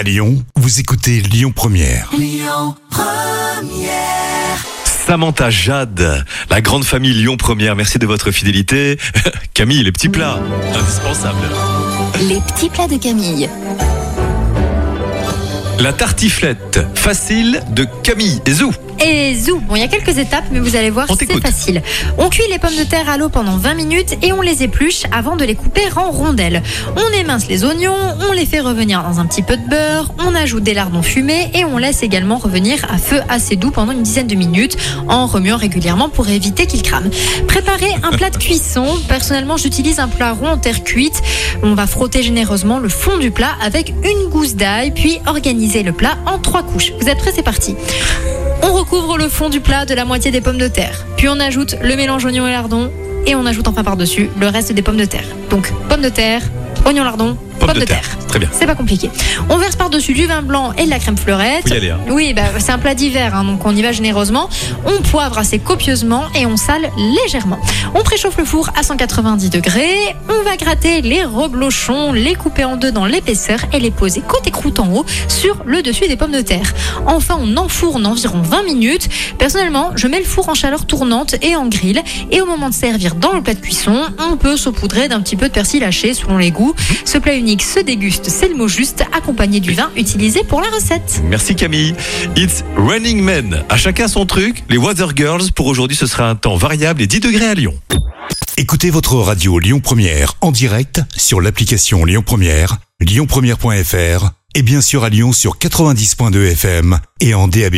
À Lyon, vous écoutez Lyon Première. Samantha Jade, la grande famille Lyon Première. Merci de votre fidélité. Camille, les petits plats, indispensables. Les petits plats de Camille. La tartiflette, facile de Camille et Zou. Et zou, bon, il y a quelques étapes, mais vous allez voir, c'est facile. On cuit les pommes de terre à l'eau pendant 20 minutes et on les épluche avant de les couper en rondelles. On émince les oignons, on les fait revenir dans un petit peu de beurre, on ajoute des lardons fumés et on laisse également revenir à feu assez doux pendant une dizaine de minutes en remuant régulièrement pour éviter qu'ils crament. Préparer un plat de cuisson. Personnellement, j'utilise un plat rond en terre cuite. On va frotter généreusement le fond du plat avec une gousse d'ail, puis organiser le plat en trois couches. Vous êtes prêts C'est parti. On recouvre le fond du plat de la moitié des pommes de terre. Puis on ajoute le mélange oignon et lardon. Et on ajoute enfin par-dessus le reste des pommes de terre. Donc pommes de terre, oignon lardon, pommes, de, terre. Très bien. C'est pas compliqué. On verse par-dessus du vin blanc et de la crème fleurette. Faut y aller, hein. Oui, bah, c'est un plat d'hiver, hein, donc on y va généreusement. On poivre assez copieusement et on sale légèrement. On préchauffe le four à 190 degrés. On va gratter les reblochons, les couper en deux dans l'épaisseur et les poser côté croûte en haut sur le dessus des pommes de terre. Enfin, on enfourne environ 20 minutes. Personnellement, je mets le four en chaleur tournante et en grill. Et au moment de servir dans le plat de cuisson, on peut saupoudrer d'un petit peu de persil haché selon les goûts. Ce plat unique se déguste, c'est le mot juste, accompagné du vin utilisé pour la recette. Merci Camille. It's Running Men. À chacun son truc. Les Weather Girls, pour aujourd'hui, ce sera un temps variable et 10 degrés à Lyon. Écoutez votre radio Lyon Première en direct sur l'application Lyon Première, lyonpremière.fr et bien sûr à Lyon sur 90.2 FM et en DAB+.